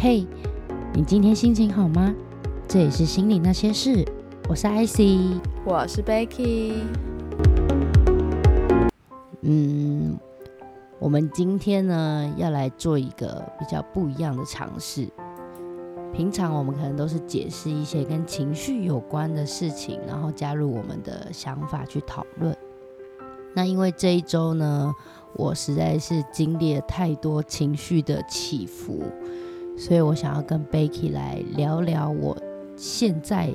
嘿，你今天心情好吗？这里是心里那些事，我是 IC，我是 Becky。嗯，我们今天呢要来做一个比较不一样的尝试。平常我们可能都是解释一些跟情绪有关的事情，然后加入我们的想法去讨论。那因为这一周呢，我实在是经历了太多情绪的起伏，所以我想要跟 Becky 来聊聊我现在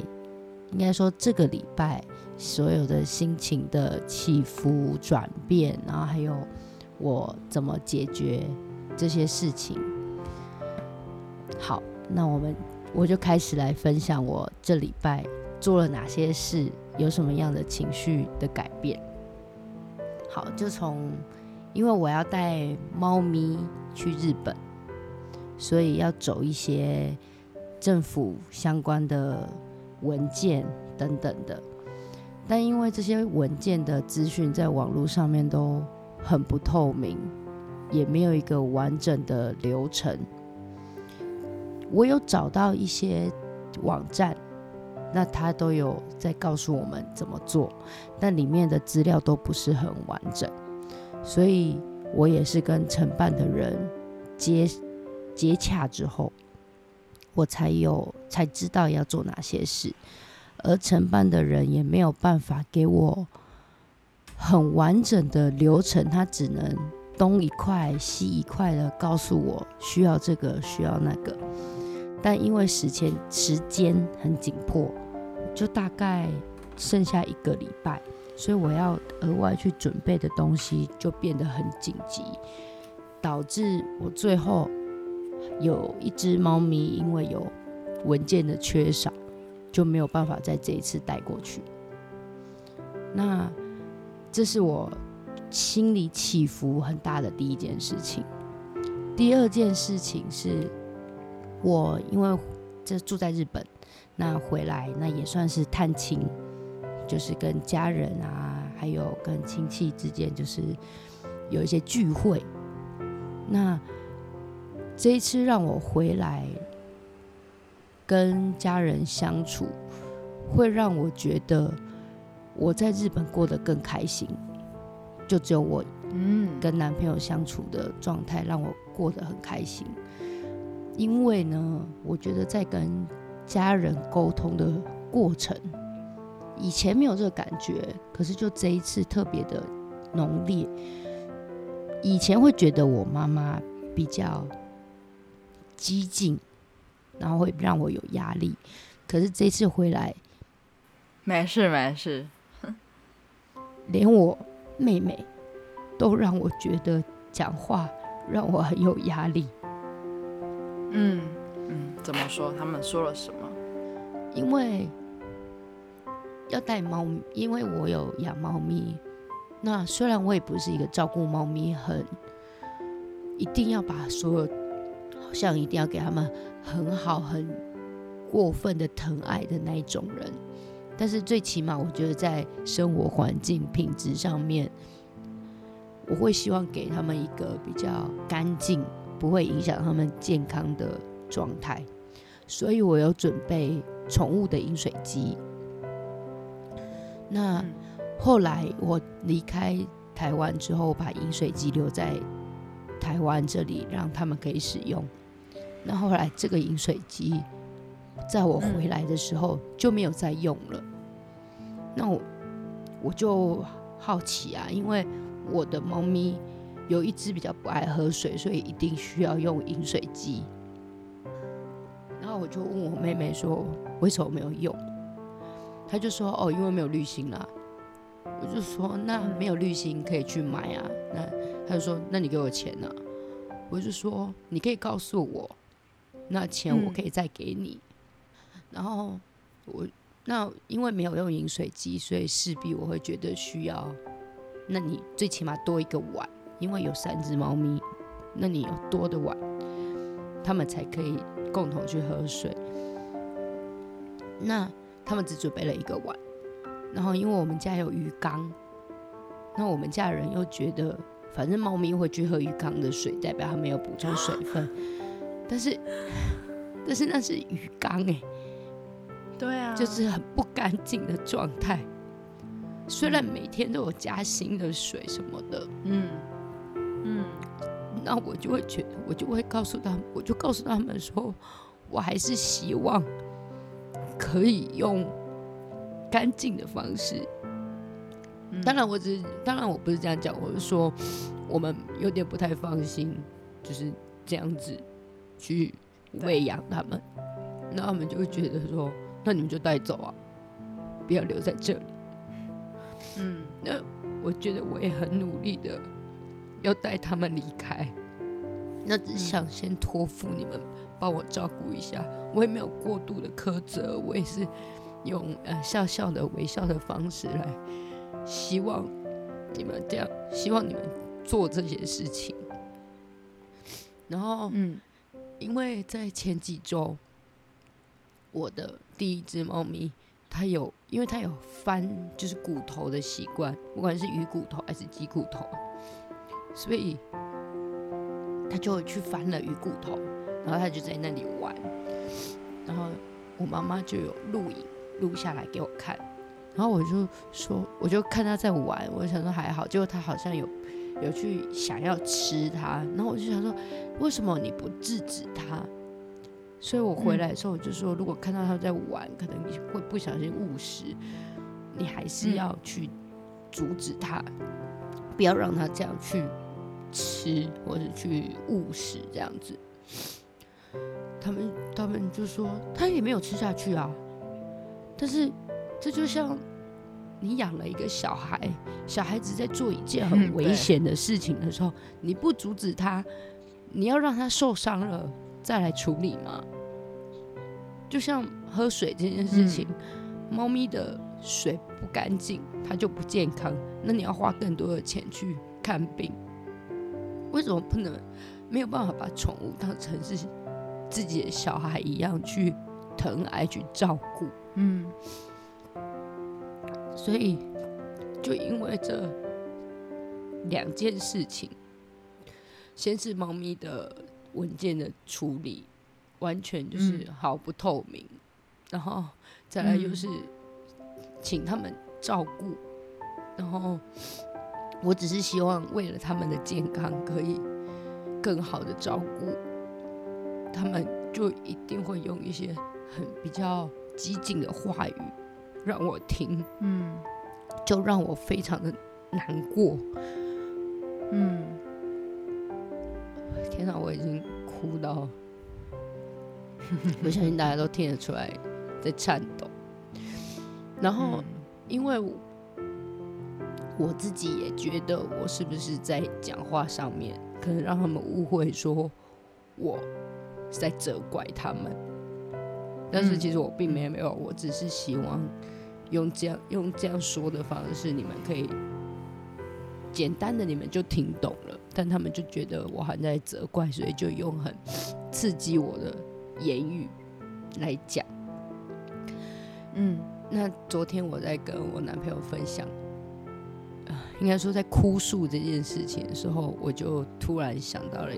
应该说这个礼拜所有的心情的起伏转变，然后还有我怎么解决这些事情。好。那我们我就开始来分享我这礼拜做了哪些事，有什么样的情绪的改变。好，就从因为我要带猫咪去日本，所以要走一些政府相关的文件等等的。但因为这些文件的资讯在网络上面都很不透明，也没有一个完整的流程。我有找到一些网站，那他都有在告诉我们怎么做，但里面的资料都不是很完整，所以我也是跟承办的人接接洽之后，我才有才知道要做哪些事，而承办的人也没有办法给我很完整的流程，他只能东一块西一块的告诉我需要这个需要那个。但因为时间时间很紧迫，就大概剩下一个礼拜，所以我要额外去准备的东西就变得很紧急，导致我最后有一只猫咪因为有文件的缺少，就没有办法在这一次带过去。那这是我心里起伏很大的第一件事情。第二件事情是。我因为这住在日本，那回来那也算是探亲，就是跟家人啊，还有跟亲戚之间，就是有一些聚会。那这一次让我回来跟家人相处，会让我觉得我在日本过得更开心。就只有我嗯跟男朋友相处的状态，让我过得很开心。因为呢，我觉得在跟家人沟通的过程，以前没有这个感觉，可是就这一次特别的浓烈。以前会觉得我妈妈比较激进，然后会让我有压力，可是这次回来，没事没事，连我妹妹都让我觉得讲话让我很有压力。嗯嗯，怎么说？他们说了什么？因为要带猫，因为我有养猫咪。那虽然我也不是一个照顾猫咪很一定要把所有，好像一定要给他们很好、很过分的疼爱的那一种人，但是最起码我觉得在生活环境品质上面，我会希望给他们一个比较干净。不会影响他们健康的状态，所以我有准备宠物的饮水机。那后来我离开台湾之后，把饮水机留在台湾这里，让他们可以使用。那后来这个饮水机在我回来的时候就没有再用了。那我我就好奇啊，因为我的猫咪。有一只比较不爱喝水，所以一定需要用饮水机。然后我就问我妹妹说：“为什么没有用？”她就说：“哦，因为没有滤芯啦。”我就说：“那没有滤芯可以去买啊。”那她就说：“那你给我钱呢？”我就说：“你可以告诉我，那钱我可以再给你。”然后我那因为没有用饮水机，所以势必我会觉得需要。那你最起码多一个碗。因为有三只猫咪，那你有多的碗，他们才可以共同去喝水。那他们只准备了一个碗，然后因为我们家有鱼缸，那我们家人又觉得，反正猫咪会去喝鱼缸的水，代表它没有补充水分，但是但是那是鱼缸哎、对啊，就是很不干净的状态。虽然每天都有加新的水什么的，嗯。嗯。那我就会觉得，我就会告诉他们，我就告诉他们说，我还是希望可以用干净的方式。嗯。当然，我只是当然我不是这样讲，我是说我们有点不太放心，就是这样子去喂养他们，那他们就会觉得说，那你们就带走啊，不要留在这里。嗯。那我觉得我也很努力的要带他们离开，那只想先托付你们帮我照顾一下，我也没有过度的苛责，我也是用呃笑笑的微笑的方式来希望你们这样，希望你们做这些事情。然后，嗯因为在前几周，我的第一只猫咪它有，因为它有翻就是骨头的习惯，不管是鱼骨头还是鸡骨头，所以它就去翻了鱼骨头，然后它就在那里玩，然后我妈妈就有录影录下来给我看，然后我就说，我就看它在玩，我想说还好，结果它好像有有去想要吃它，然后我就想说，为什么你不制止他？所以我回来的时候，我就说，如果看到他在玩，可能你会不小心误食，你还是嗯要去阻止他，不要让他这样去吃或者去误食这样子。他们他们就说他也没有吃下去啊，但是这就像你养了一个小孩，小孩子在做一件很危险的事情的时候，你不阻止他，你要让他受伤了再来处理吗？就像喝水这件事情，猫咪的水不干净，它就不健康，那你要花更多的钱去看病，为什么不能没有办法把宠物当成是自己的小孩一样去疼爱、去照顾？嗯所以，就因为这两件事情，先是猫咪的文件的处理，完全就是毫不透明，然后再来又是请他们照顾，然后我只是希望为了他们的健康，可以更好的照顾，他们就一定会用一些很比较激进的话语让我听。嗯就让我非常的难过。嗯天哪，我已经哭到，我相信大家都听得出来在颤抖。然后，因为我我自己也觉得，我是不是在讲话上面可能让他们误会说我是在责怪他们，但是嗯其实我并没有，我只是希望用这样用这样说的方式，你们可以简单的你们就听懂了，但他们就觉得我还在责怪，所以就用很刺激我的言语来讲。嗯那昨天我在跟我男朋友分享，应该说在哭诉这件事情的时候，我就突然想到了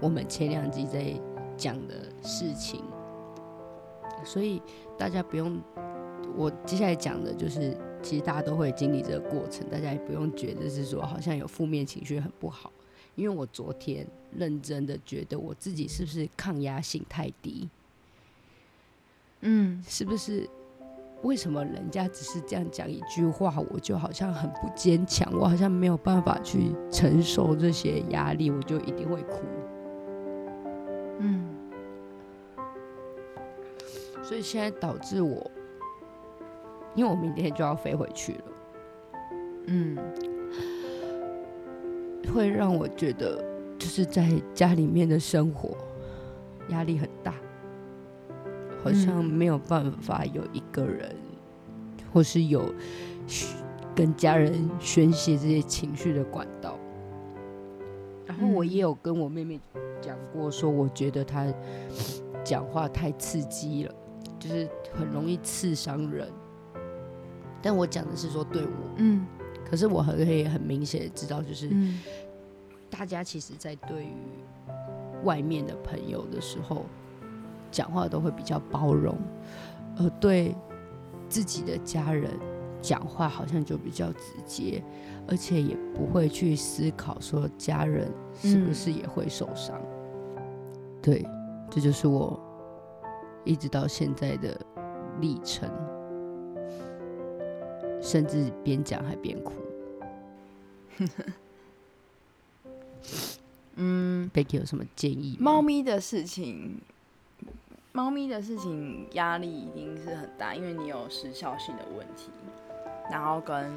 我们前两集在讲的事情，所以大家不用，我接下来讲的就是，其实大家都会经历这个过程，大家也不用觉得是说好像有负面情绪很不好，因为我昨天认真的觉得我自己是不是抗压性太低，嗯是不是？为什么人家只是这样讲一句话，我就好像很不坚强，我好像没有办法去承受这些压力，我就一定会哭。嗯所以现在导致我，因为我明天就要飞回去了，嗯会让我觉得就是在家里面的生活压力很大，好像嗯没有办法有一个人，或是有跟家人宣泄这些情绪的管道。然后我嗯也有跟我妹妹讲过，说我觉得她讲话太刺激了，就是很容易刺伤人。但我讲的是说对我，嗯。可是我很可以很明显的知道，就是嗯。大家其实在对于外面的朋友的时候，讲话都会比较包容，而对自己的家人讲话好像就比较直接，而且也不会去思考说家人是不是也会受伤。对，这就是我一直到现在的历程，甚至边讲还边哭。嗯，贝克有什么建议？猫咪的事情，猫咪的事情压力一定是很大，因为你有时效性的问题，然后跟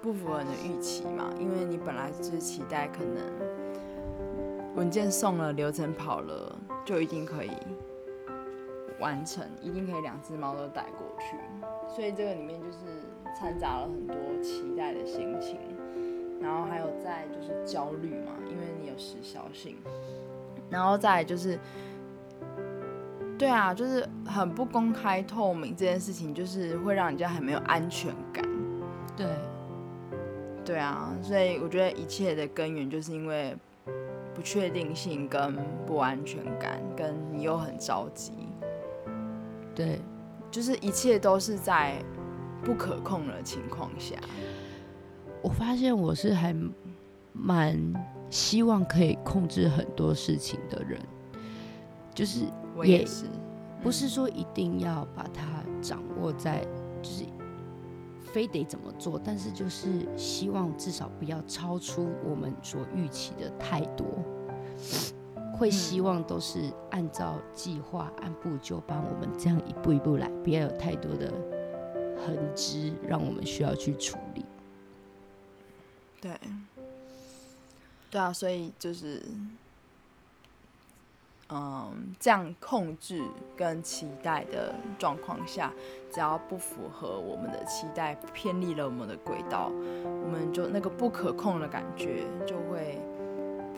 不符合你的预期嘛，因为你本来就是期待可能文件送了，流程跑了，就一定可以完成，一定可以两只猫都带过去，所以这个里面就是掺杂了很多期待的心情。然后还有在就是焦虑嘛，因为你有时效性，然后再就是，对啊，就是很不公开透明这件事情，就是会让人家很没有安全感。对，对啊，所以我觉得一切的根源就是因为不确定性跟不安全感，跟你又很着急。对，就是一切都是在不可控的情况下。我发现我是还蛮希望可以控制很多事情的人，就是也是。不是说一定要把它掌握在，就是非得怎么做，但是就是希望至少不要超出我们所预期的太多，会希望都是按照计划按部就班，我们这样一步一步来，不要有太多的痕迹让我们需要去处理。对，对啊，所以就是，嗯，这样控制跟期待的状况下，只要不符合我们的期待，偏离了我们的轨道，我们就那个不可控的感觉就会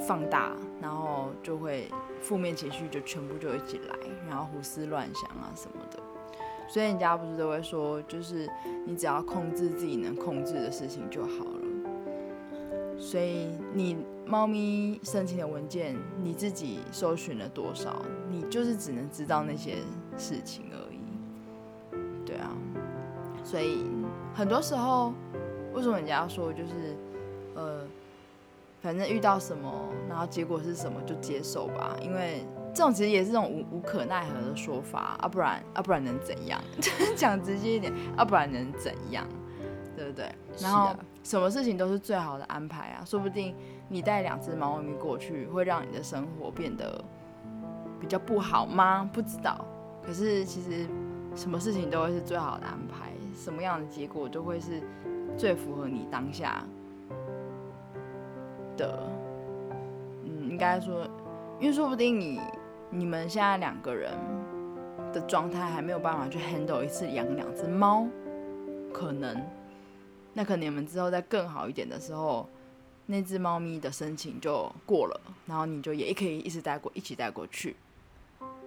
放大，然后就会负面情绪就全部就一起来，然后胡思乱想啊什么的。所以人家不是都会说，就是你只要控制自己能控制的事情就好了。所以你猫咪申请的文件，你自己搜寻了多少？你就是只能知道那些事情而已。对啊，所以很多时候，为什么人家说就是，呃，反正遇到什么，然后结果是什么就接受吧？因为这种其实也是这种无无可奈何的说法啊，不然啊不然能怎样？讲直接一点啊，不然能怎样？对不对？然后。什么事情都是最好的安排啊！说不定你带两只猫咪过去，会让你的生活变得比较不好吗？不知道。可是其实什么事情都会是最好的安排，什么样的结果都会是最符合你当下的。嗯，应该说，因为说不定你你们现在两个人的状态还没有办法去 handle 一次养两只猫，可能。那可能你们之后再更好一点的时候，那只猫咪的申请就过了，然后你就也可以一直带过，一起带过去。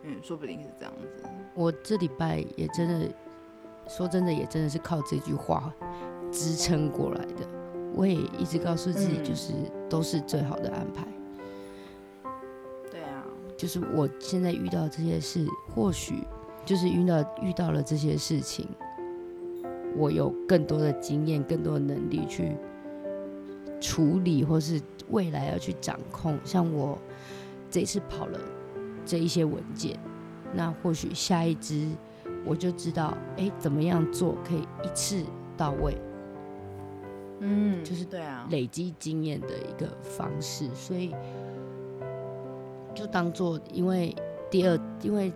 嗯，说不定是这样子。我这礼拜也真的，说真的，也真的是靠这句话支撑过来的。我也一直告诉自己，就是都是最好的安排。就是我现在遇到这些事，或许就是遇到遇到了这些事情。我有更多的经验，更多的能力去处理，或是未来要去掌控。像我这次跑了这一些文件，那或许下一支我就知道，哎，怎么样做可以一次到位。嗯，就是对啊，累积经验的一个方式。所以就当做，因为第二，因为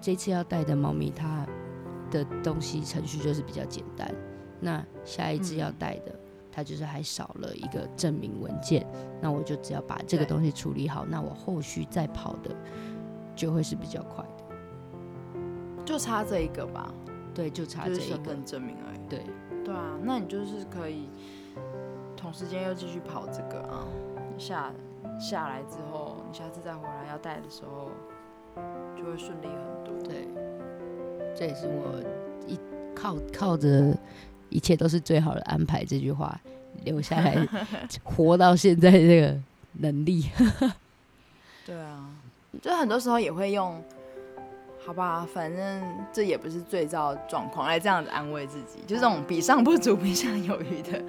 这次要带的猫咪它。的东西程序就是比较简单，那下一只要带的，它就是还少了一个证明文件，那我就只要把这个东西处理好，那我后续再跑的就会是比较快的，就差这一个吧，对，就差这一个证明而已，对，对啊，那你就是可以同时间又继续跑这个啊，下下来之后，你下次再回来要带的时候就会顺利很多，对。这也是我一靠靠着一切都是最好的安排这句话留下来 活到现在这个能力。对啊，就很多时候也会用，好吧，反正这也不是最糟的状况，来这样子安慰自己，就这种比上不足，比下有余的，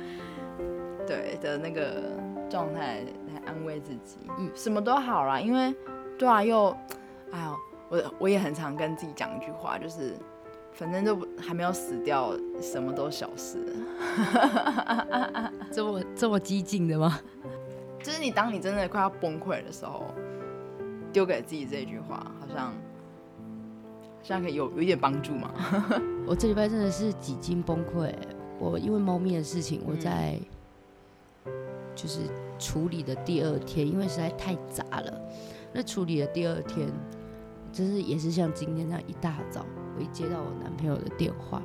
对的那个状态来安慰自己，嗯，什么都好啦，因为对啊，又，哎呦，我我也很常跟自己讲一句话，就是反正都还没有死掉，什么都小事，这么这么激进的吗？就是你当你真的快要崩溃的时候。丢给自己这句话，好像好像可以有有一点帮助嘛。我这礼拜真的是几经崩溃。我因为猫咪的事情，我在就是处理的第二天，因为实在太杂了。那处理的第二天，真是也是像今天这样一大早，我一接到我男朋友的电话，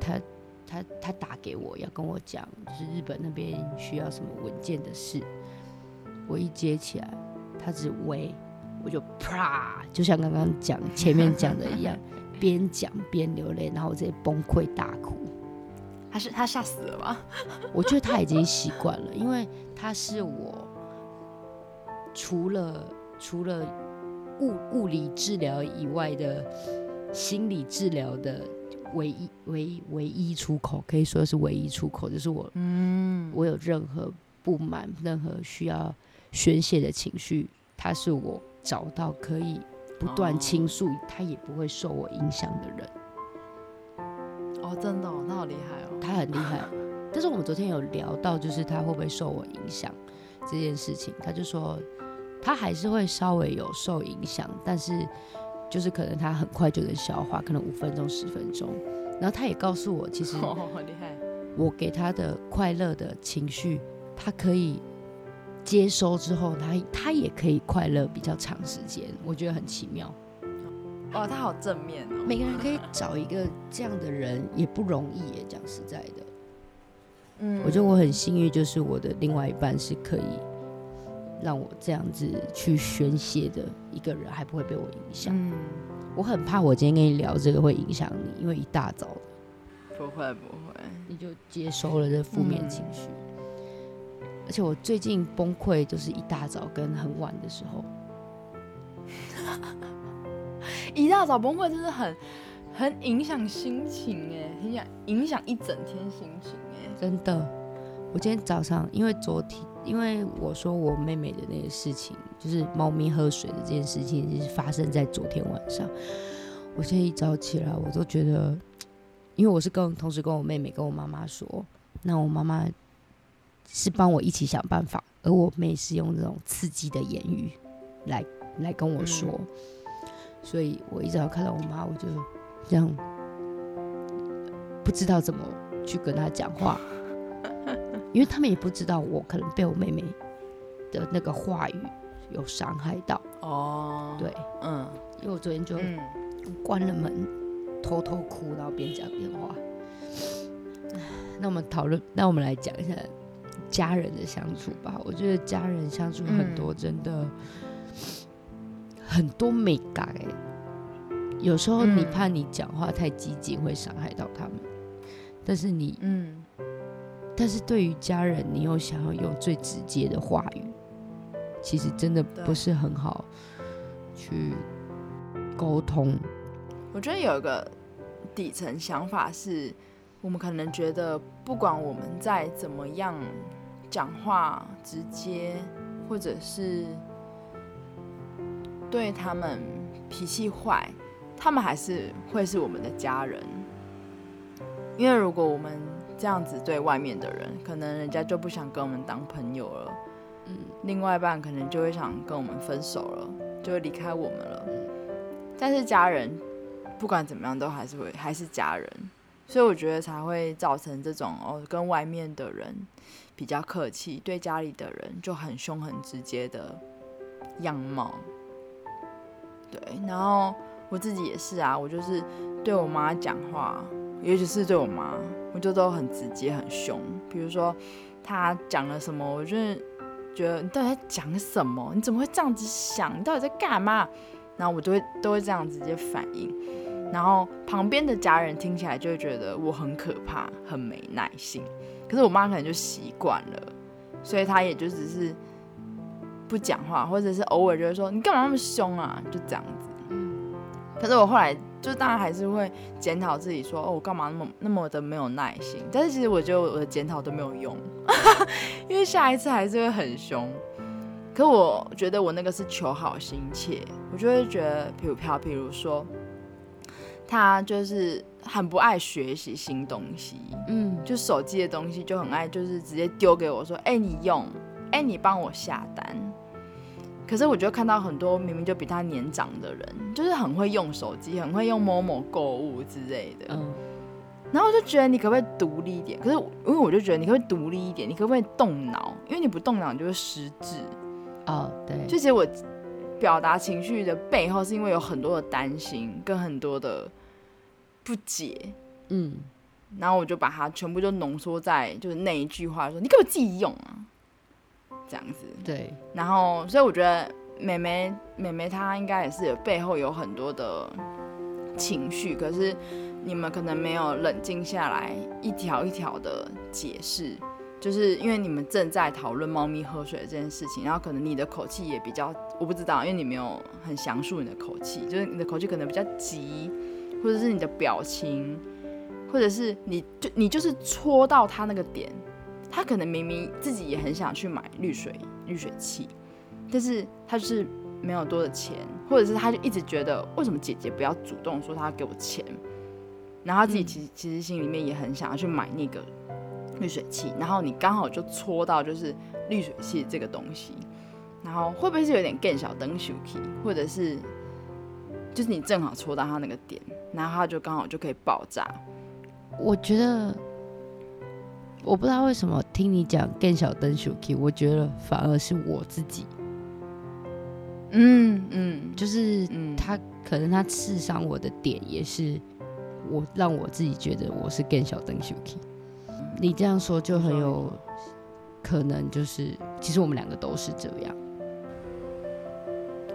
他他他打给我要跟我讲，就是日本那边需要什么文件的事。我一接起来。他只喂，我就啪，就像刚刚讲前面讲的一样，边讲边流泪，然后直接崩溃大哭。他是他吓死了吗？我觉得他已经习惯了，因为他是我除了除了物物理治疗以外的心理治疗的唯一唯一唯一出口，可以说是唯一出口，就是我嗯，我有任何不满，任何需要。宣泄的情绪，他是我找到可以不断倾诉，他也不会受我影响的人。哦，真的，哦他好厉害哦。他很厉害，但是我们昨天有聊到，就是他会不会受我影响这件事情，他就说他还是会稍微有受影响，但是就是可能他很快就能消化，可能五分钟、十分钟。然后他也告诉我，其实好厉害，我给他的快乐的情绪，他可以。接收之后，他他也可以快乐比较长时间，我觉得很奇妙。哇，他好正面哦！每个人可以找一个这样的人也不容易耶，讲实在的。嗯，我觉得我很幸运，就是我的另外一半是可以让我这样子去宣泄的一个人，还不会被我影响。嗯，我很怕我今天跟你聊这个会影响你，因为一大早不会不会，你就接收了这负面情绪。而且我最近崩溃，就是一大早跟很晚的时候。一大早崩溃真的很很影响心情哎，影响影响一整天心情哎。真的，我今天早上因为昨天，因为我说我妹妹的那个事情，就是猫咪喝水的这件事情，是发生在昨天晚上。我现在一早起来，我都觉得，因为我是跟同时跟我妹妹跟我妈妈说，那我妈妈。是帮我一起想办法，而我妹是用这种刺激的言语来来跟我说，所以我一直要看到我妈，我就这样不知道怎么去跟她讲话，因为他们也不知道我可能被我妹妹的那个话语有伤害到。哦，对，嗯，因为我昨天就关了门，偷偷哭，然后边讲电话。那我们讨论，那我们来讲一下。家人的相处吧，我觉得家人相处很多，真的很多美感。有时候你怕你讲话太激进会伤害到他们，但是你，嗯，但是对于家人，你又想要用最直接的话语，其实真的不是很好去沟通。我觉得有一个底层想法是，我们可能觉得，不管我们再怎么样。讲话直接，或者是对他们脾气坏，他们还是会是我们的家人。因为如果我们这样子对外面的人，可能人家就不想跟我们当朋友了。嗯，另外一半可能就会想跟我们分手了，就会离开我们了。但是家人不管怎么样，都还是会还是家人，所以我觉得才会造成这种哦，跟外面的人。比较客气，对家里的人就很凶很直接的样貌。对，然后我自己也是啊，我就是对我妈讲话，尤其是对我妈，我就都很直接很凶。比如说她讲了什么，我就觉得你到底在讲什么？你怎么会这样子想？你到底在干嘛？然后我都会都会这样直接反应。然后旁边的家人听起来就会觉得我很可怕，很没耐心。可是我妈可能就习惯了，所以她也就只是不讲话，或者是偶尔就会说你干嘛那么凶啊，就这样子。嗯可是我后来就当然还是会检讨自己说，哦，我干嘛那么那么的没有耐心？但是其实我觉得我的检讨都没有用，因为下一次还是会很凶。可我觉得我那个是求好心切，我就会觉得，比如飘，比如说他就是很不爱学习新东西，嗯就手机的东西就很爱，就是直接丢给我说，哎、你用，哎、你帮我下单。可是我就看到很多明明就比他年长的人，就是很会用手机，很会用某某购物之类的。嗯然后我就觉得你可不可以独立一点？可是因为我就觉得你可不可以独立一点？你可不可以动脑？因为你不动脑，你就会失智。哦对，就其实我表达情绪的背后，是因为有很多的担心跟很多的不解。嗯然后我就把它全部就浓缩在就是那一句话说，你给我自己用啊，这样子。对，然后所以我觉得妹妹妹妹她应该也是有背后有很多的情绪，可是你们可能没有冷静下来，一条一条的解释。就是因为你们正在讨论猫咪喝水这件事情，然后可能你的口气也比较，我不知道，因为你没有很详述你的口气，就是你的口气可能比较急，或者是你的表情，或者是你就你就是戳到他那个点，他可能明明自己也很想去买滤水滤水器，但是他就是没有多的钱，或者是他就一直觉得为什么姐姐不要主动说她要给我钱，然后他自己嗯其实、其实心里面也很想要去买那个滤水器，然后你刚好就戳到就是滤水器这个东西，然后会不会是有点更小灯 s h 或者是就是你正好戳到他那个点，然后他就刚好就可以爆炸。我觉得，我不知道为什么听你讲更小灯 s h 我觉得反而是我自己，嗯嗯，就是嗯。他可能他刺伤我的点也是我让我自己觉得我是更小灯 s h 你这样说就很有可能，就是其实我们两个都是这样。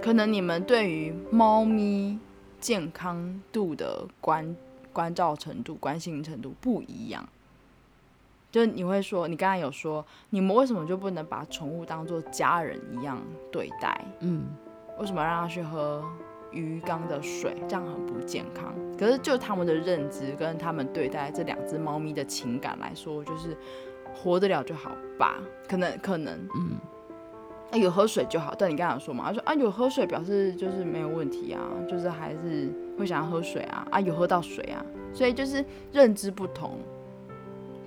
可能你们对于猫咪健康度的关关照程度、关心程度不一样。就你会说，你刚才有说，你们为什么就不能把宠物当做家人一样对待？嗯，为什么让它去喝鱼缸的水？这样很不健康。可是就他们的认知跟他们对待这两只猫咪的情感来说，就是活得了就好吧？可能可能，嗯，啊，有喝水就好。但你刚才有说嘛，他说啊，有喝水表示就是没有问题啊，就是还是会想要喝水啊，啊，有喝到水啊，所以就是认知不同，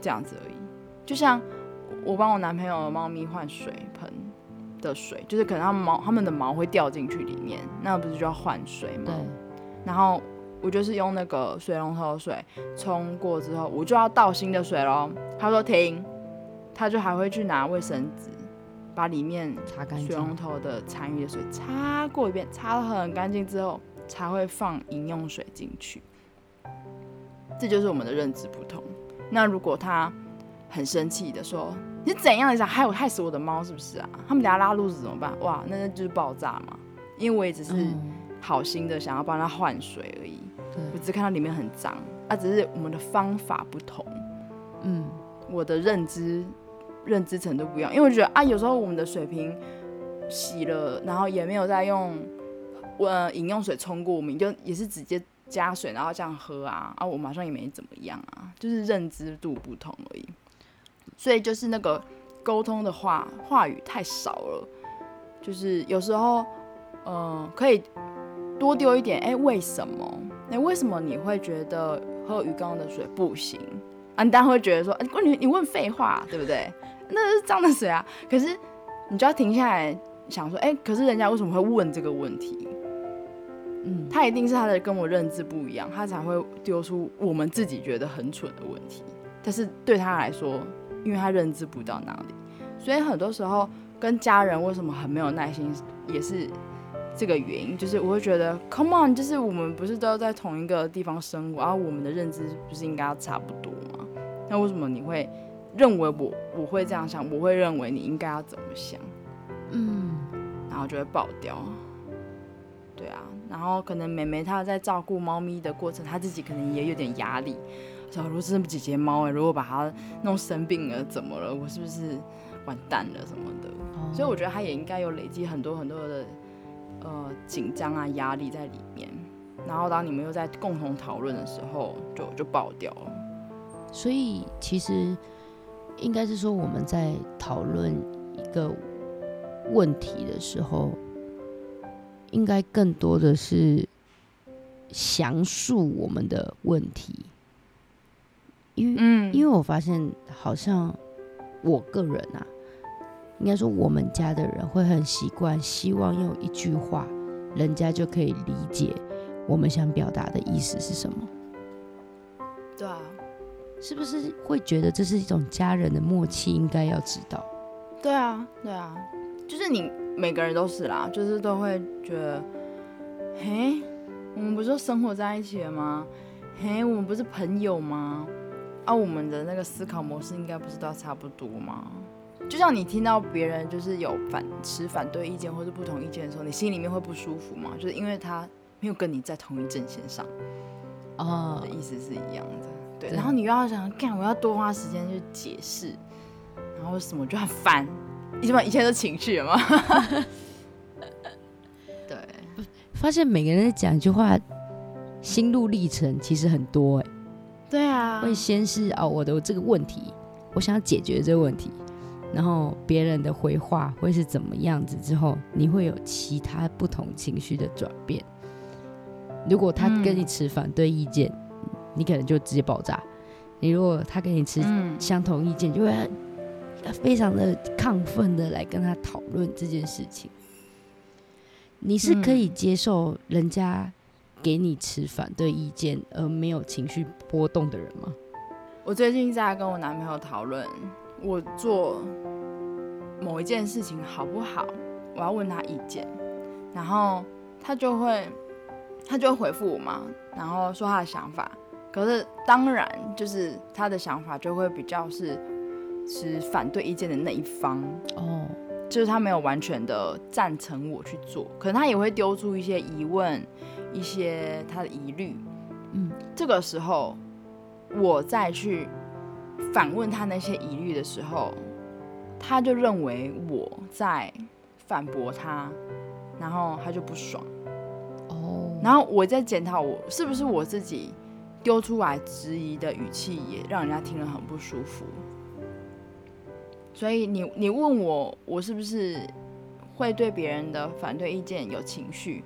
这样子而已。就像我帮我男朋友的猫咪换水盆的水，就是可能它们毛它们的毛会掉进去里面，那不是就要换水吗对？，然后我就是用那个水龙头的水冲过之后，我就要倒新的水喽。他说停，他就还会去拿卫生纸把里面水龙。头的残余的水擦过一遍，擦得很干净之后，才会放饮用水进去。这就是我们的认知不同。那如果他很生气的说：“你是怎样？你想害我害死我的猫是不是啊？他们等下拉肚子怎么办？”哇，那那就是爆炸嘛。因为我也只是嗯，好心的想要帮他换水而已，我对，只看到里面很脏，啊，只是我们的方法不同。嗯，我的认知认知程度不一样，因为我觉得啊，有时候我们的水瓶洗了，然后也没有再用呃饮用水冲过，我们就也是直接加水，然后这样喝啊，啊，我马上也没怎么样啊，就是认知度不同而已。所以就是那个沟通的话话语太少了，就是有时候呃可以多丢一点，哎、为什么？哎、为什么你会觉得喝鱼缸的水不行？啊，你当然会觉得说，哎、你你问废话，对不对？那是脏的水啊。可是你就要停下来想说，哎、可是人家为什么会问这个问题？嗯，他一定是他的跟我认知不一样，他才会丢出我们自己觉得很蠢的问题。但是对他来说，因为他认知不到那里，所以很多时候跟家人为什么很没有耐心，也是这个原因。就是我会觉得，Come on，就是我们不是都在同一个地方生活，然后我们的认知不是应该要差不多吗？那为什么你会认为我我会这样想？我会认为你应该要怎么想？嗯，然后就会爆掉。然后可能妹妹她在照顾猫咪的过程，她自己可能也有点压力。小如果是姐姐猫哎，如果把它弄生病了怎么了？我是不是完蛋了什么的？哦所以我觉得她也应该有累积很多很多的呃紧张啊压力在里面，然后当你们又在共同讨论的时候，就就爆掉了。所以其实应该是说我们在讨论一个问题的时候，应该更多的是详述我们的问题，因为嗯因为我发现好像我个人啊，应该说我们家的人会很习惯，希望用一句话，人家就可以理解我们想表达的意思是什么。对啊，是不是会觉得这是一种家人的默契？应该要知道。对啊，对啊，就是你每个人都是啦，就是都会觉得，嘿，我们不是都生活在一起了吗？嘿，我们不是朋友吗？啊，我们的那个思考模式应该不是都差不多吗？就像你听到别人就是有反持反对意见或是不同意见的时候，你心里面会不舒服吗？就是因为他没有跟你在同一阵线上哦的，意思是一样的。对，对然后你又要想，干，我要多花时间去解释，然后什么就很烦，一般一切都情绪了嘛。对，发现每个人在讲一句话，心路历程其实很多哎、对啊，会先是哦我的这个问题，我想要解决这个问题，然后别人的回话会是怎么样子之后，你会有其他不同情绪的转变。如果他跟你持反对意见，你可能就直接爆炸；你如果他跟你持嗯，相同意见，就会非常的亢奋的来跟他讨论这件事情。你是可以接受人家给你持反对意见而没有情绪波动的人吗？我最近在跟我男朋友讨论，我做某一件事情好不好，我要问他意见，然后他就会他就会回复我嘛，然后说他的想法。可是当然，就是他的想法就会比较是持反对意见的那一方，哦，就是他没有完全的赞成我去做，可能他也会丢出一些疑问，一些他的疑虑。嗯，这个时候我再去反问他那些疑虑的时候，他就认为我在反驳他，然后他就不爽，哦，然后我在检讨我是不是我自己丢出来质疑的语气也让人家听了很不舒服。所以你你问我，我是不是会对别人的反对意见有情绪？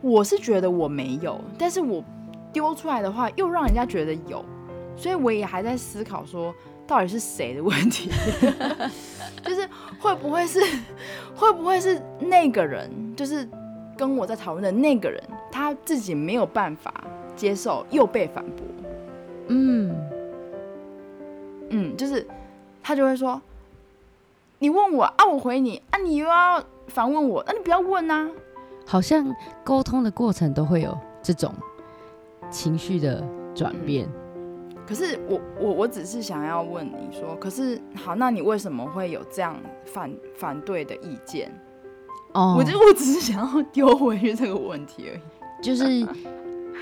我是觉得我没有，但是我丢出来的话又让人家觉得有，所以我也还在思考说，到底是谁的问题？就是会不会是会不会是那个人，就是跟我在讨论的那个人，他自己没有办法接受，又被反驳。嗯，嗯，就是他就会说，你问我啊，我回你啊，你又要反问我，那、你不要问啊。好像沟通的过程都会有这种情绪的转变。可是我我我只是想要问你说，可是好，那你为什么会有这样反反对的意见？哦，我就我只是想要丢回去这个问题而已。就是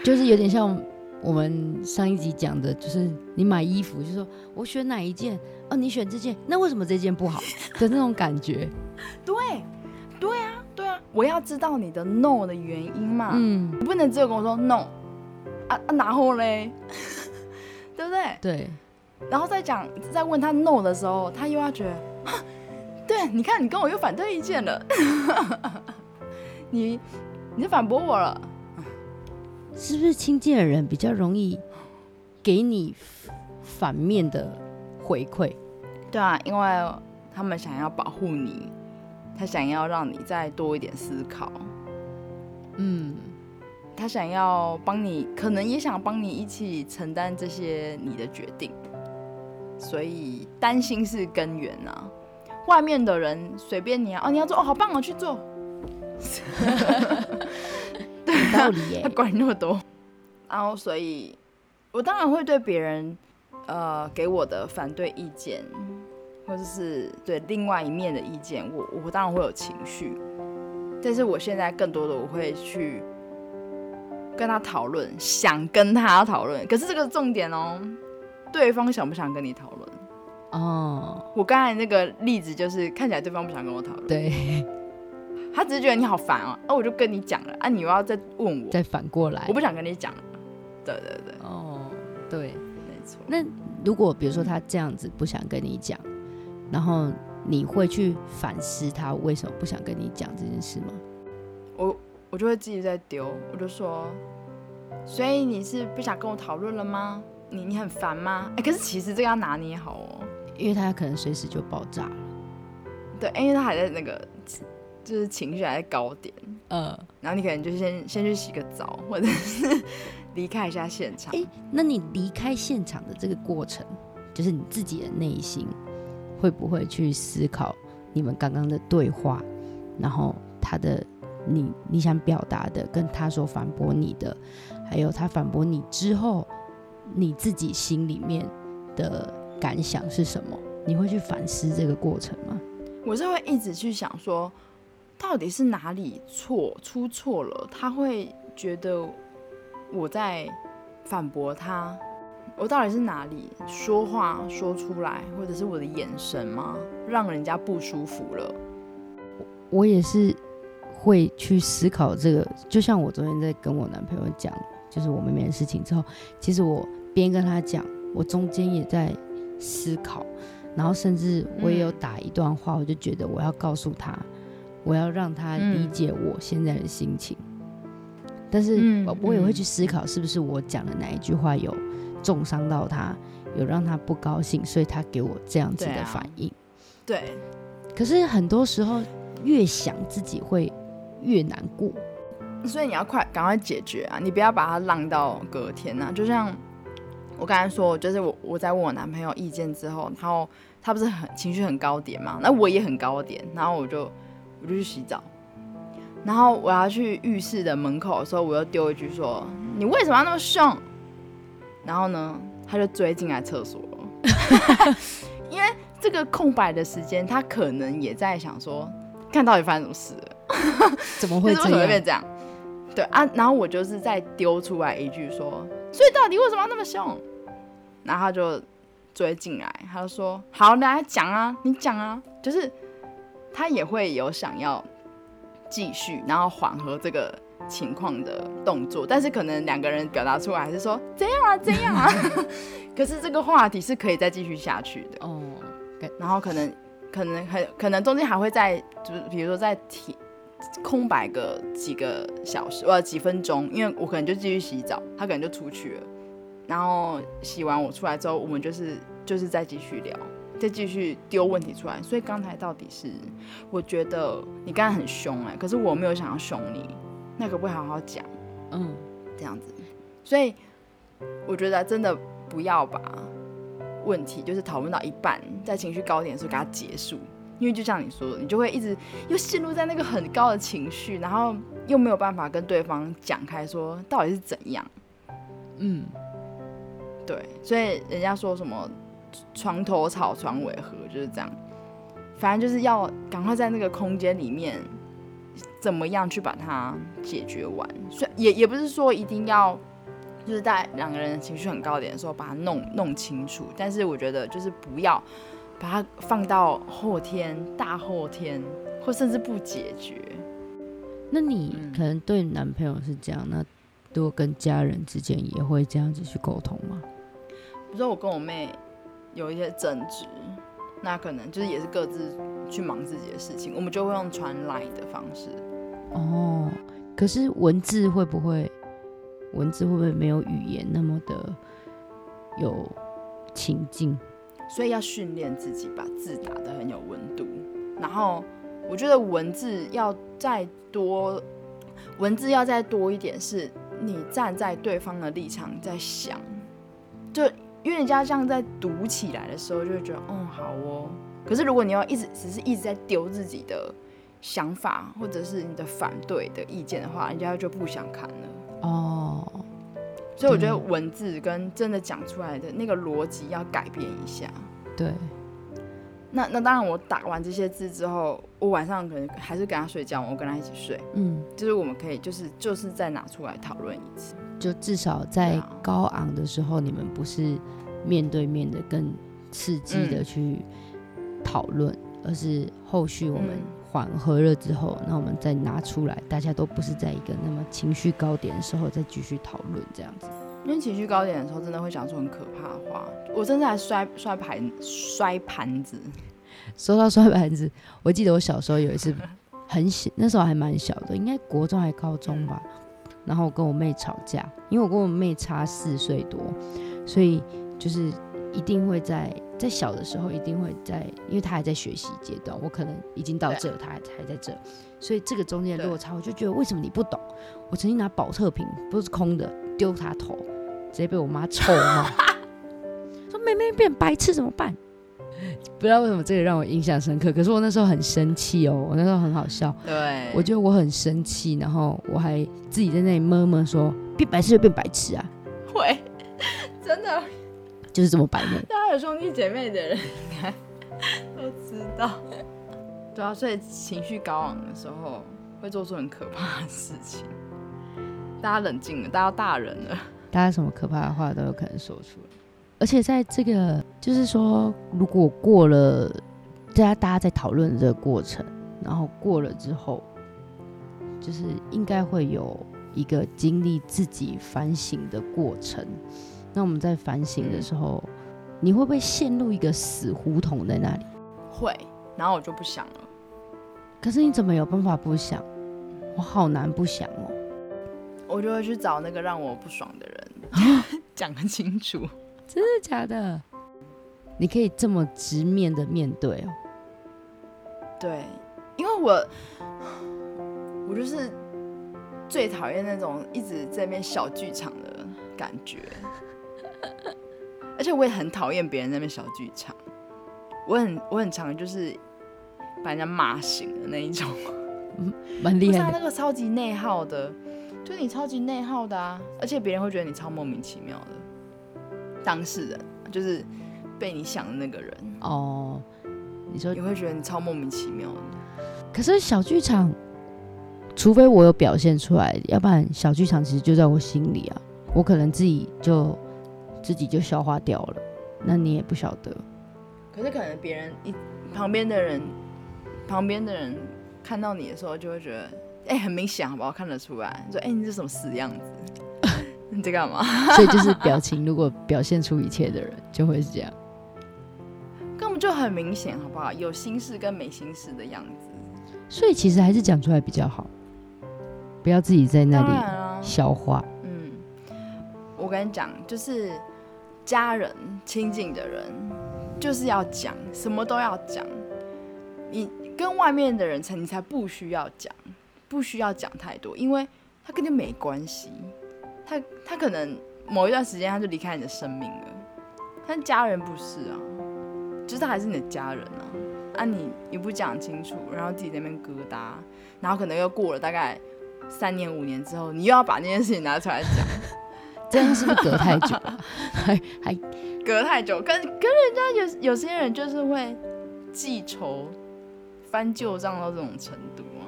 就是有点像我们上一集讲的，就是你买衣服，就说我选哪一件，哦，你选这件，那为什么这件不好 的那种感觉？对，对啊，对啊，我要知道你的 no 的原因嘛。嗯，你不能只有跟我说 no 啊啊，然后嘞，对不对？对，然后再讲再问他 no 的时候，他又要觉得，哈对，你看你跟我又反对意见了，你你就反驳我了。是不是亲近的人比较容易给你反面的回馈？对啊，因为他们想要保护你，他想要让你再多一点思考，嗯，他想要帮你，可能也想帮你一起承担这些你的决定，所以担心是根源啊。外面的人随便你啊，哦，你要做哦，好棒哦，去做，有道理耶他。管你那么多。然后，所以我当然会对别人呃给我的反对意见，或者是对另外一面的意见，我我当然会有情绪。但是我现在更多的我会去跟他讨论，想跟他讨论。可是这个重点哦，对方想不想跟你讨论？哦，我刚才那个例子就是看起来对方不想跟我讨论，对，他只是觉得你好烦哦，啊，我就跟你讲了，啊，你又要再问我，再反过来我，不想跟你讲了。对对对，哦，对。没错。那如果比如说他这样子不想跟你讲，然后你会去反思他为什么不想跟你讲这件事吗？我我就会自己在丢，我就说，所以你是不想跟我讨论了吗？你你很烦吗？哎、可是其实这个要拿捏好哦。因为他可能随时就爆炸了。对，因为他还在那个就是情绪还在高点，呃，然后你可能就先先去洗个澡，或者是 离开一下现场。诶那你离开现场的这个过程，就是你自己的内心会不会去思考你们刚刚的对话，然后他的你你想表达的，跟他所反驳你的，还有他反驳你之后，你自己心里面的感想是什么？你会去反思这个过程吗？我是会一直去想说，到底是哪里错出错了，他会觉得我在反驳他，我到底是哪里说话说出来，或者是我的眼神吗，让人家不舒服了？我也是会去思考这个，就像我昨天在跟我男朋友讲，就是我妹妹的事情之后，其实我边跟他讲，我中间也在思考，然后甚至我也有打一段话，我就觉得我要告诉他，我要让他理解我现在的心情，但是嗯我我也会嗯去思考，是不是我讲的哪一句话有重伤到他，有让他不高兴，所以他给我这样子的反应。对，可是很多时候越想自己会越难过。所以你要快赶快解决啊！你不要把它浪到隔天啊！就像我刚才说，就是我我在问我男朋友意见之后，然后他不是很情绪很高点嘛，那我也很高点，然后我就我就去洗澡，然后我要去浴室的门口的时候，我又丢一句说：“你为什么要那么凶？”然后呢，他就追进来厕所了，因为这个空白的时间，他可能也在想说，看到底发生什么事了。怎么会 这样？什么会变这样？对啊，然后我就是再丢出来一句说，所以到底为什么要那么凶？然后他就追进来，他就说：“好，来讲啊，你讲啊。”就是他也会有想要继续，然后缓和这个情况的动作，但是可能两个人表达出来还是说怎样啊，怎样啊。可是这个话题是可以再继续下去的。哦，然后可能可能很可能中间还会再就是比如说再提空白个几个小时或者几分钟，因为我可能就继续洗澡，他可能就出去了，然后洗完我出来之后，我们就是就是再继续聊。再继续丢问题出来，所以刚才到底是，我觉得你刚才很凶哎、可是我没有想要凶你，那可不可以好好讲？嗯，这样子。所以我觉得真的不要把问题就是讨论到一半，在情绪高点的时候给它结束，因为就像你说的，你就会一直又陷入在那个很高的情绪，然后又没有办法跟对方讲开说到底是怎样。嗯，对，所以人家说什么床头吵，床尾和，就是这样。反正就是要赶快在那个空间里面，怎么样去把它解决完。所以也也不是说一定要，就是在两个人情绪很高点的时候把它弄弄清楚。但是我觉得就是不要把它放到后天、大后天，或甚至不解决。那你嗯可能对男朋友是这样，那如果跟家人之间也会这样子去沟通吗？比如说我跟我妹有一些争执，那可能就是也是各自去忙自己的事情，我们就会用传来的方式。哦，可是文字会不会，文字会不会没有语言那么的有情境？所以要训练自己把字打得很有温度。然后我觉得文字要再多，文字要再多一点，是你站在对方的立场在想，就因为人家这样在读起来的时候，就会觉得哦好哦。可是如果你要一直只是一直在丢自己的想法，或者是你的反对的意见的话，人家就不想看了。哦，所以我觉得文字跟真的讲出来的那个逻辑要改变一下。对，那那当然，我打完这些字之后，我晚上可能还是跟他睡觉，我跟他一起睡，嗯，就是我们可以就是就是再拿出来讨论一次。就至少在高昂的时候，你们不是面对面的更刺激的去讨论，而是后续我们嗯。缓和了之后，那我们再拿出来，大家都不是在一个那么情绪高点的时候再继续讨论这样子。因为情绪高点的时候，真的会讲出很可怕的话。我甚至还摔摔盘摔盘子，说到摔盘子，我记得我小时候有一次很小，那时候还蛮小的，应该国中还高中吧。然后我跟我妹吵架，因为我跟我妹差四岁多，所以就是一定会在在小的时候一定会在，因为她还在学习阶段，我可能已经到这，她还还在这，所以这个中间的落差，我就觉得为什么你不懂？我曾经拿保特瓶，不是空的，丢他头，直接被我妈臭骂，说妹妹变白痴怎么办？不知道为什么这个让我印象深刻，可是我那时候很生气哦，我那时候很好笑，对，我觉得我很生气，然后我还自己在那里闷闷说变白痴就变白痴啊，会 真的，就是这么白目。大家有兄弟姐妹的人应该都知道。对啊，所以情绪高昂的时候会做出很可怕的事情。大家冷静了，大家大人了。大家什么可怕的话都有可能说出来，而且在这个就是说，如果过了大家大家在讨论这个过程，然后过了之后，就是应该会有一个经历自己反省的过程。那我们在反省的时候，你会不会陷入一个死胡同在那里？会，然后我就不想了。可是你怎么有办法不想？我好难不想哦。我就会去找那个让我不爽的人，讲个清楚。真的假的？你可以这么直面的面对哦。对，因为我我就是最讨厌那种一直在那边小剧场的感觉，而且我也很讨厌别人在那边小剧场。我很我很常就是把人家骂醒的那一种，不是啊，蛮厉害的。那个超级内耗的，就是你超级内耗的啊，而且别人会觉得你超莫名其妙的。当事人就是被你想的那个人，哦，你说你会觉得你超莫名其妙的。可是小剧场，除非我有表现出来，要不然小剧场其实就在我心里啊，我可能自己就自己就消化掉了，那你也不晓得。可是可能别人一旁边的人，旁边的人看到你的时候，就会觉得，哎、很明显，好不好？看得出来，说，哎、你这什么死样子？你在干嘛？所以就是表情，如果表现出一切的人，就会是这样。根本就很明显，好不好？有心事跟没心事的样子。所以其实还是讲出来比较好，不要自己在那里啊，消化。嗯，我跟你讲，就是家人亲近的人，就是要讲，什么都要讲。你跟外面的人才，你才不需要讲，不需要讲太多，因为他跟你没关系。他他可能某一段时间他就离开你的生命了，但家人不是啊，就是他还是你的家人啊。啊你，你不讲清楚，然后自己在那边疙瘩，然后可能又过了大概三年五年之后，你又要把那件事情拿出来讲，这样是不是隔太久了？还还 隔太久，跟跟人家有有些人就是会记仇、翻旧账到这种程度啊。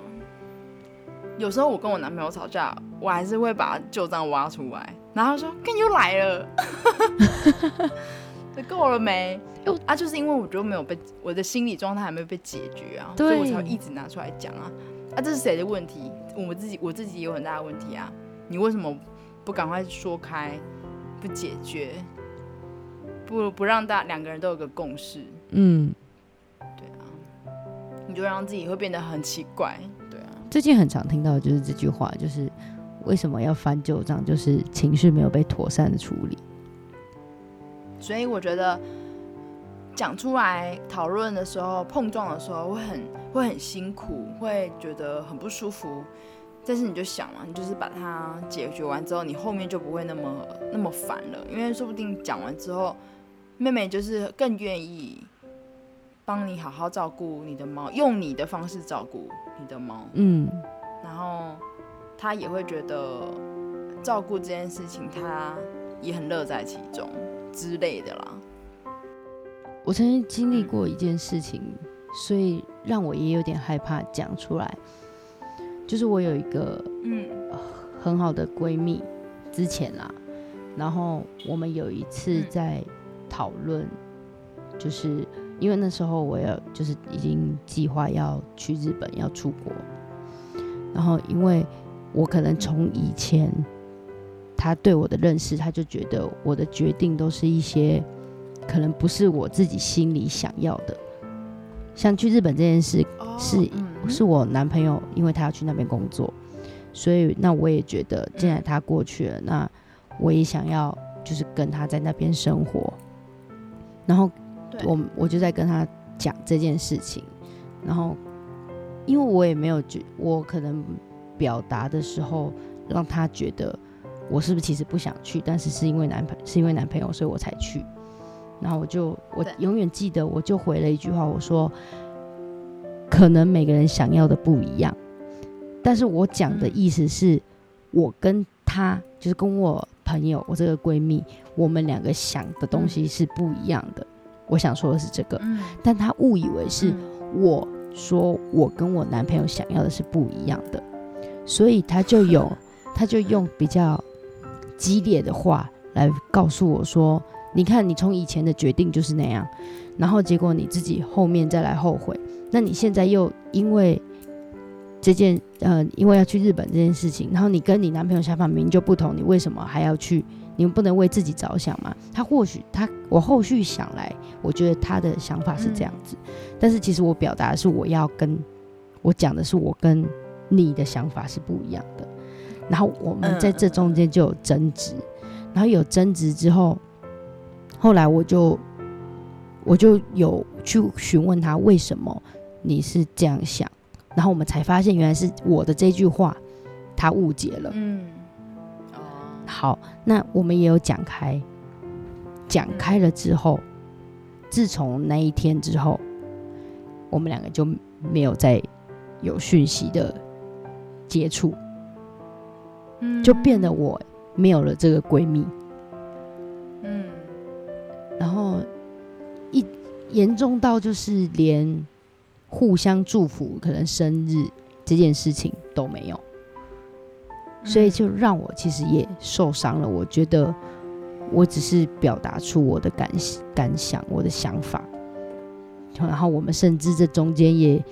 有时候我跟我男朋友吵架，我还是会把旧账挖出来，然后他说：“看又来了，这够了没哟？”啊，就是因为我觉得没有被我的心理状态还没有被解决啊，所以我才会一直拿出来讲啊。啊，这是谁的问题？我们自己，我自己也有很大的问题啊。你为什么不赶快说开，不解决？不不让大两个人都有个共识，嗯，对啊，你就让自己会变得很奇怪，最近很常听到的就是这句话，就是为什么要翻旧账？就是情绪没有被妥善的处理。所以我觉得讲出来讨论的时候、碰撞的时候会很会很辛苦，会觉得很不舒服。但是你就想嘛，你就是把它解决完之后，你后面就不会那么那么烦了，因为说不定讲完之后，妹妹就是更愿意帮你好好照顾你的猫，用你的方式照顾你的猫。嗯，然后他也会觉得照顾这件事情，他也很乐在其中之类的啦。我曾经经历过一件事情，所以让我也有点害怕讲出来。就是我有一个嗯很好的闺蜜，之前啦，然后我们有一次嗯在讨论，就是因为那时候我要就是已经计划要去日本要出国，然后因为我可能从以前他对我的认识，他就觉得我的决定都是一些可能不是我自己心里想要的，像去日本这件事是是我男朋友，因为他要去那边工作，所以那我也觉得既然他过去了，那我也想要就是跟他在那边生活，然后我我就在跟他讲这件事情，然后因为我也没有觉我可能表达的时候让他觉得我是不是其实不想去，但是是因为男朋是因为男朋友所以我才去，然后我就我永远记得我就回了一句话，我说可能每个人想要的不一样，但是我讲的意思是我跟他就是跟我。朋友，我这个闺蜜，我们两个想的东西是不一样的。我想说的是这个，但他误以为是我说我跟我男朋友想要的是不一样的，所以他就有，他就用比较激烈的话来告诉我说：“你看，你从以前的决定就是那样，然后结果你自己后面再来后悔，那你现在又因为。”这件呃，因为要去日本这件事情，然后你跟你男朋友想法明明就不同，你为什么还要去？你们不能为自己着想吗？他或许他，我后续想来，我觉得他的想法是这样子，但是其实我表达的是我要跟我讲的是我跟你的想法是不一样的，然后我们在这中间就有争执，然后有争执之后，后来我就我就有去询问他为什么你是这样想。然后我们才发现，原来是我的这句话，他误解了。好，那我们也有讲开，讲开了之后，自从那一天之后，我们两个就没有再有讯息的接触，嗯，就变得我没有了这个闺蜜，嗯，然后一严重到就是连。互相祝福，可能生日这件事情都没有，所以就让我其实也受伤了。我觉得我只是表达出我的感感想，我的想法，然后我们甚至这中间也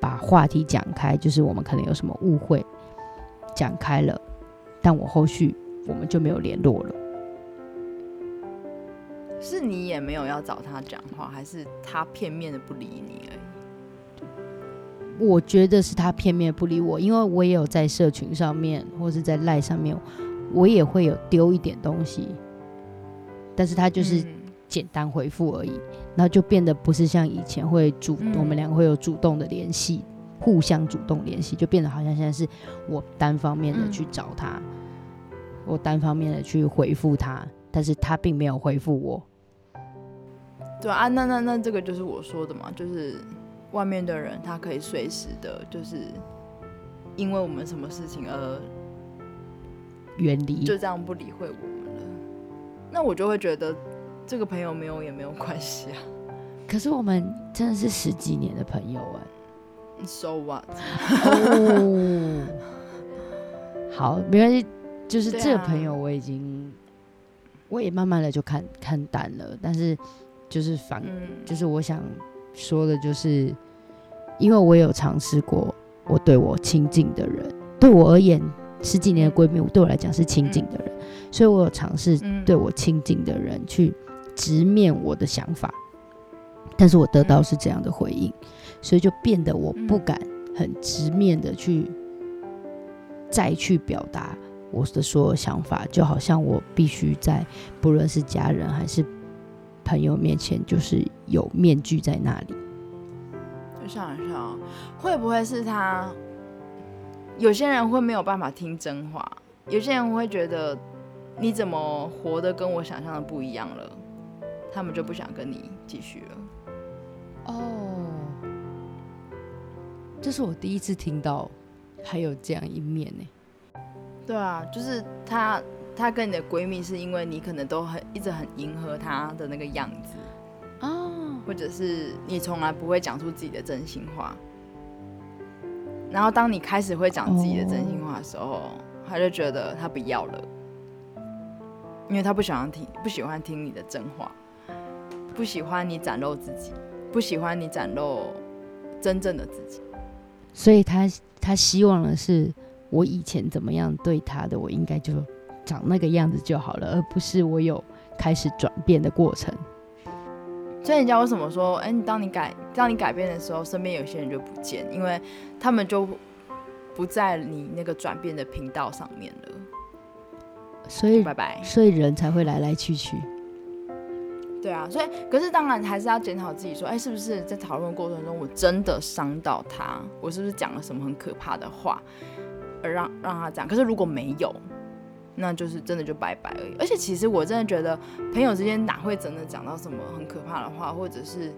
把话题讲开，就是我们可能有什么误会讲开了，但我后续我们就没有联络了。是你也没有要找他讲话，还是他片面的不理你而已？我觉得是他片面不理我，因为我也有在社群上面或是在赖上面，我也会有丢一点东西，但是他就是简单回复而已，然后就变得不是像以前会主，我们两个会有主动的联系，互相主动联系，就变得好像现在是我单方面的去找他，我单方面的去回复他，但是他并没有回复我。对啊，那那那这个就是我说的嘛，就是。外面的人，他可以随时的，就是因为我们什么事情而远离，就这样不理会我们了。那我就会觉得这个朋友没有也没有关系啊。可是我们真的是十几年的朋友哎。So what？哦，好，没关系。就是这个朋友，我已经我也慢慢的就看看淡了。但是就是反，就是我想说的，就是。因为我有尝试过，我对我亲近的人，对我而言，十几年的闺蜜，对我来讲是亲近的人，所以我有尝试对我亲近的人去直面我的想法，但是我得到是这样的回应，所以就变得我不敢很直面的去再去表达我的所有想法，就好像我必须在不论是家人还是朋友面前，就是有面具在那里。我想一下，会不会是他？有些人会没有办法听真话，有些人会觉得你怎么活得跟我想象的不一样了，他们就不想跟你继续了。哦，这是我第一次听到还有这样一面呢。对啊，就是他，他跟你的闺蜜是因为你可能都很一直很迎合她的那个样子哦。或者是你从来不会讲出自己的真心话，然后当你开始会讲自己的真心话的时候，他就觉得她不要了，因为她不喜欢听不喜欢听你的真话。不喜欢你展露自己，不喜欢你展露真正的自己。所以她她希望的是我以前怎么样对他的，我应该就长那个样子就好了，而不是我有开始转变的过程。所以人家为什么说，哎，你当你改当你改变的时候，身边有些人就不见，因为他们就不在你那个转变的频道上面了。所以拜拜。所以人才会来来去去。对啊，所以可是当然还是要检讨自己，说，哎，是不是在讨论过程中我真的伤到他？我是不是讲了什么很可怕的话，而让让他这样？可是如果没有，那就是真的就拜拜而已。而且其实我真的觉得，朋友之间哪会真的讲到什么很可怕的话，或者是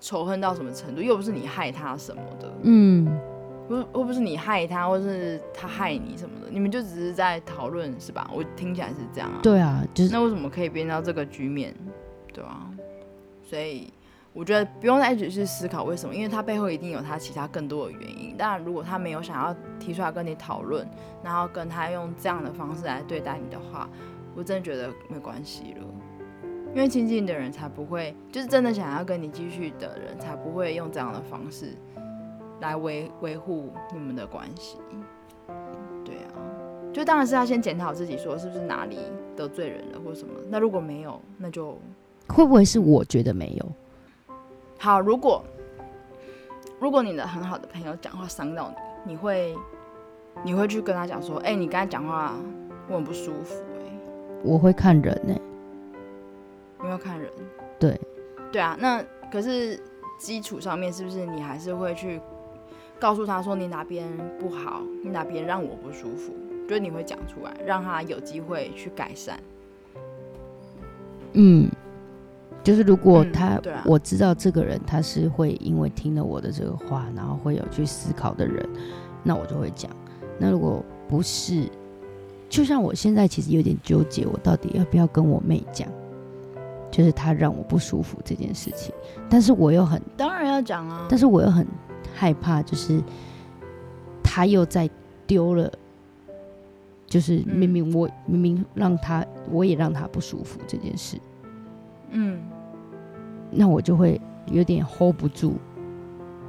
仇恨到什么程度？又不是你害他什么的，嗯，不又不是你害他，或是他害你什么的，你们就只是在讨论是吧？我听起来是这样啊。对啊，就是那为什么可以变到这个局面？对啊，所以我觉得不用再一直去思考为什么，因为他背后一定有他其他更多的原因。当然，如果他没有想要提出来跟你讨论，然后跟他用这样的方式来对待你的话，我真的觉得没关系了。因为亲近的人才不会，就是真的想要跟你继续的人才不会用这样的方式来维维护你们的关系。对啊，就当然是要先检讨自己，说是不是哪里得罪人了或什么。那如果没有，那就会不会是我觉得没有？好。如果如果你的很好的朋友讲话伤到你，你会你会去跟他讲说，哎、你刚才讲话我很不舒服、哎，我会看人呢、你要看人。对，对啊，那可是基础上面是不是你还是会去告诉他说你哪边不好，你哪边让我不舒服，就是你会讲出来，让他有机会去改善。嗯，就是如果嗯他、我知道这个人他是会因为听了我的这个话，然后会有去思考的人，那我就会讲。那如果不是，就像我现在其实有点纠结，我到底要不要跟我妹讲，就是她让我不舒服这件事情，但是我又很，当然要讲啊，但是我又很害怕，就是他又在丢了。就是嗯。明明我、明明让他，我也让他不舒服这件事，嗯，那我就会有点 hold 不住，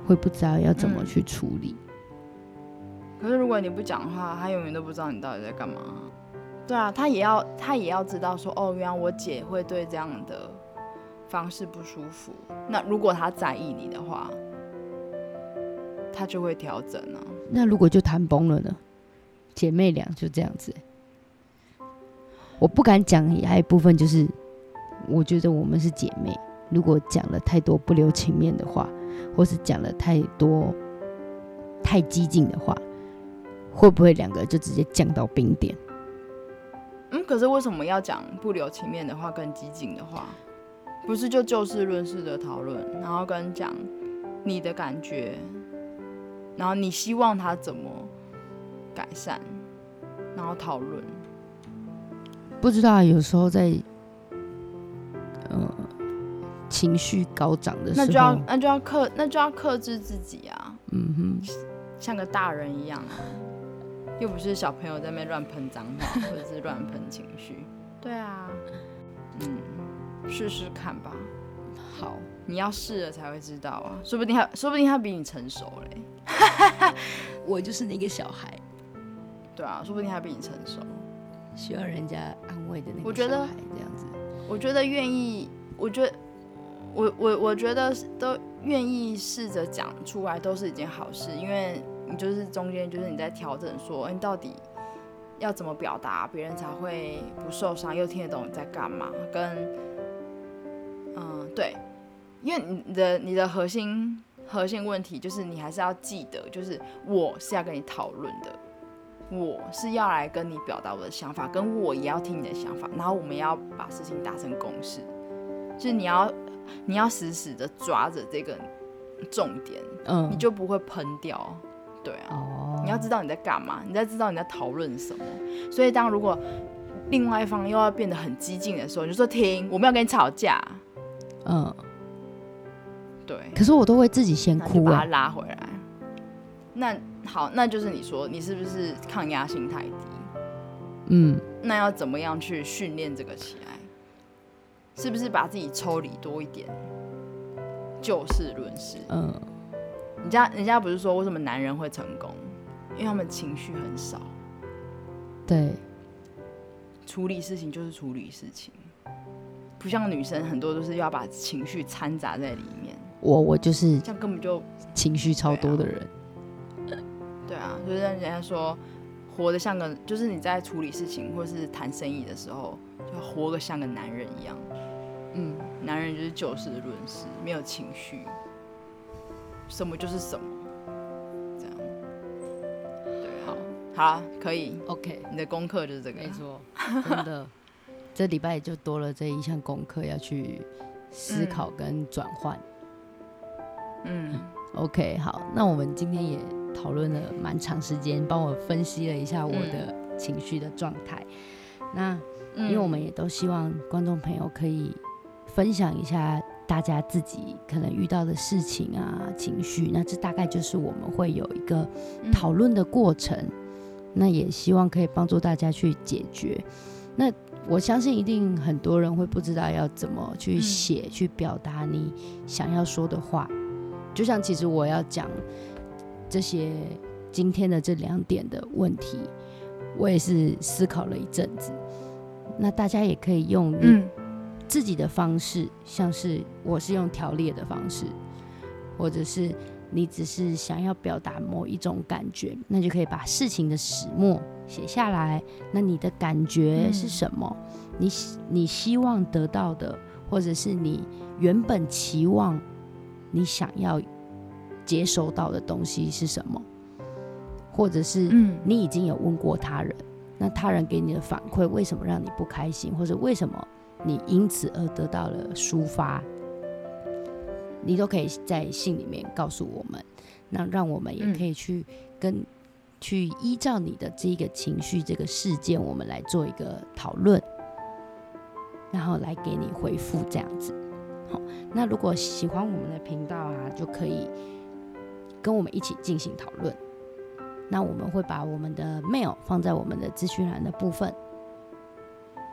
会不知道要怎么嗯去处理。可是如果你不讲话，他永远都不知道你到底在干嘛。对啊，他也要他也要知道说，哦，原来我姐会对这样的方式不舒服。那如果他在意你的话，他就会调整啊。那如果就谈崩了呢？姐妹俩就这样子，我不敢讲，还有一部分就是，我觉得我们是姐妹，如果讲了太多不留情面的话，或是讲了太多太激进的话，会不会两个就直接降到冰点？嗯，可是为什么要讲不留情面的话跟激进的话？不是就就事论事的讨论，然后跟讲你的感觉，然后你希望他怎么改善，然后讨论。不知道啊有时候在，呃，情绪高涨的时候，那就要那就要克那就要克制自己啊，嗯哼，像个大人一样啊，又不是小朋友在那边乱喷脏话 或者是乱喷情绪。对啊，嗯，试试看吧。好，你要试了才会知道啊，说不定他说不定他比你成熟嘞。我就是那个小孩，对啊，说不定他比你成熟。需要人家安慰的那个我觉得小孩这样子。我觉得愿意，我觉得我我我觉得都愿意试着讲出来都是一件好事，因为你就是中间就是你在调整说，你到底要怎么表达，别人才会不受伤，又听得懂你在干嘛，跟嗯对，因为你的你的核心核心问题就是你还是要记得，就是我是要跟你讨论的。我是要来跟你表达我的想法，跟我也要听你的想法，然后我们要把事情达成共识，就是你要你要死死的抓着这个重点，嗯，你就不会喷掉。对啊，哦，你要知道你在干嘛，你在知道你在讨论什么。所以当如果另外一方又要变得很激进的时候，你就说停，我们要跟你吵架。嗯，对，可是我都会自己先哭把他啊。拉回来。那好，那就是你说你是不是抗压性太低？嗯，那要怎么样去训练这个起来？是不是把自己抽离多一点，就事论事。嗯，人家人家不是说为什么男人会成功，因为他们情绪很少，对，处理事情就是处理事情，不像女生很多都是要把情绪掺杂在里面，我我就是这样根本就情绪超多的人，对啊，就是让人家说活得像个，就是你在处理事情或是谈生意的时候，就活得像个男人一样。嗯，男人就是就事论事，没有情绪，什么就是什么，这样。对，好，好啊，可以。，OK，你的功课就是这个。没错，真的，这礼拜就多了这一项功课要去思考跟转换。嗯 OK，好，那我们今天也讨论了蛮长时间，帮我分析了一下我的情绪的状态。那嗯因为我们也都希望观众朋友可以分享一下大家自己可能遇到的事情啊、情绪，那这大概就是我们会有一个嗯讨论的过程。那也希望可以帮助大家去解决。那我相信一定很多人会不知道要怎么去嗯写、去表达你想要说的话。就像其实我要讲这些今天的这两点的问题，我也是思考了一阵子。那大家也可以用你嗯自己的方式，像是我是用条列的方式，或者是你只是想要表达某一种感觉，那就可以把事情的始末写下来。那你的感觉是什么？你你希望得到的，或者是你原本期望你想要接收到的东西是什么？或者是嗯你已经有问过他人，那他人给你的反馈为什么让你不开心，或者为什么你因此而得到了抒发，你都可以在信里面告诉我们，那让我们也可以去跟、去依照你的这个情绪、这个事件，我们来做一个讨论，然后来给你回复这样子。好，那如果喜欢我们的频道啊，就可以跟我们一起进行讨论。那我们会把我们的 mail 放在我们的资讯栏的部分。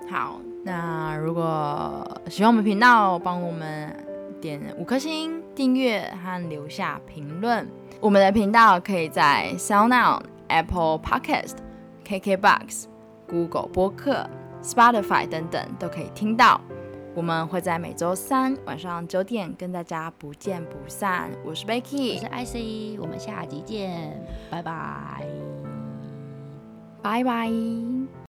好，那如果喜欢我们频道，帮我们点五颗星、订阅和留下评论。我们的频道可以在 SoundOn、Apple Podcast、KKBox、Google 播客、Spotify 等等都可以听到。我们会在每周三晚上九点跟大家不见不散。我是我 Becky，我是 IC，我们下集见，拜拜。拜拜。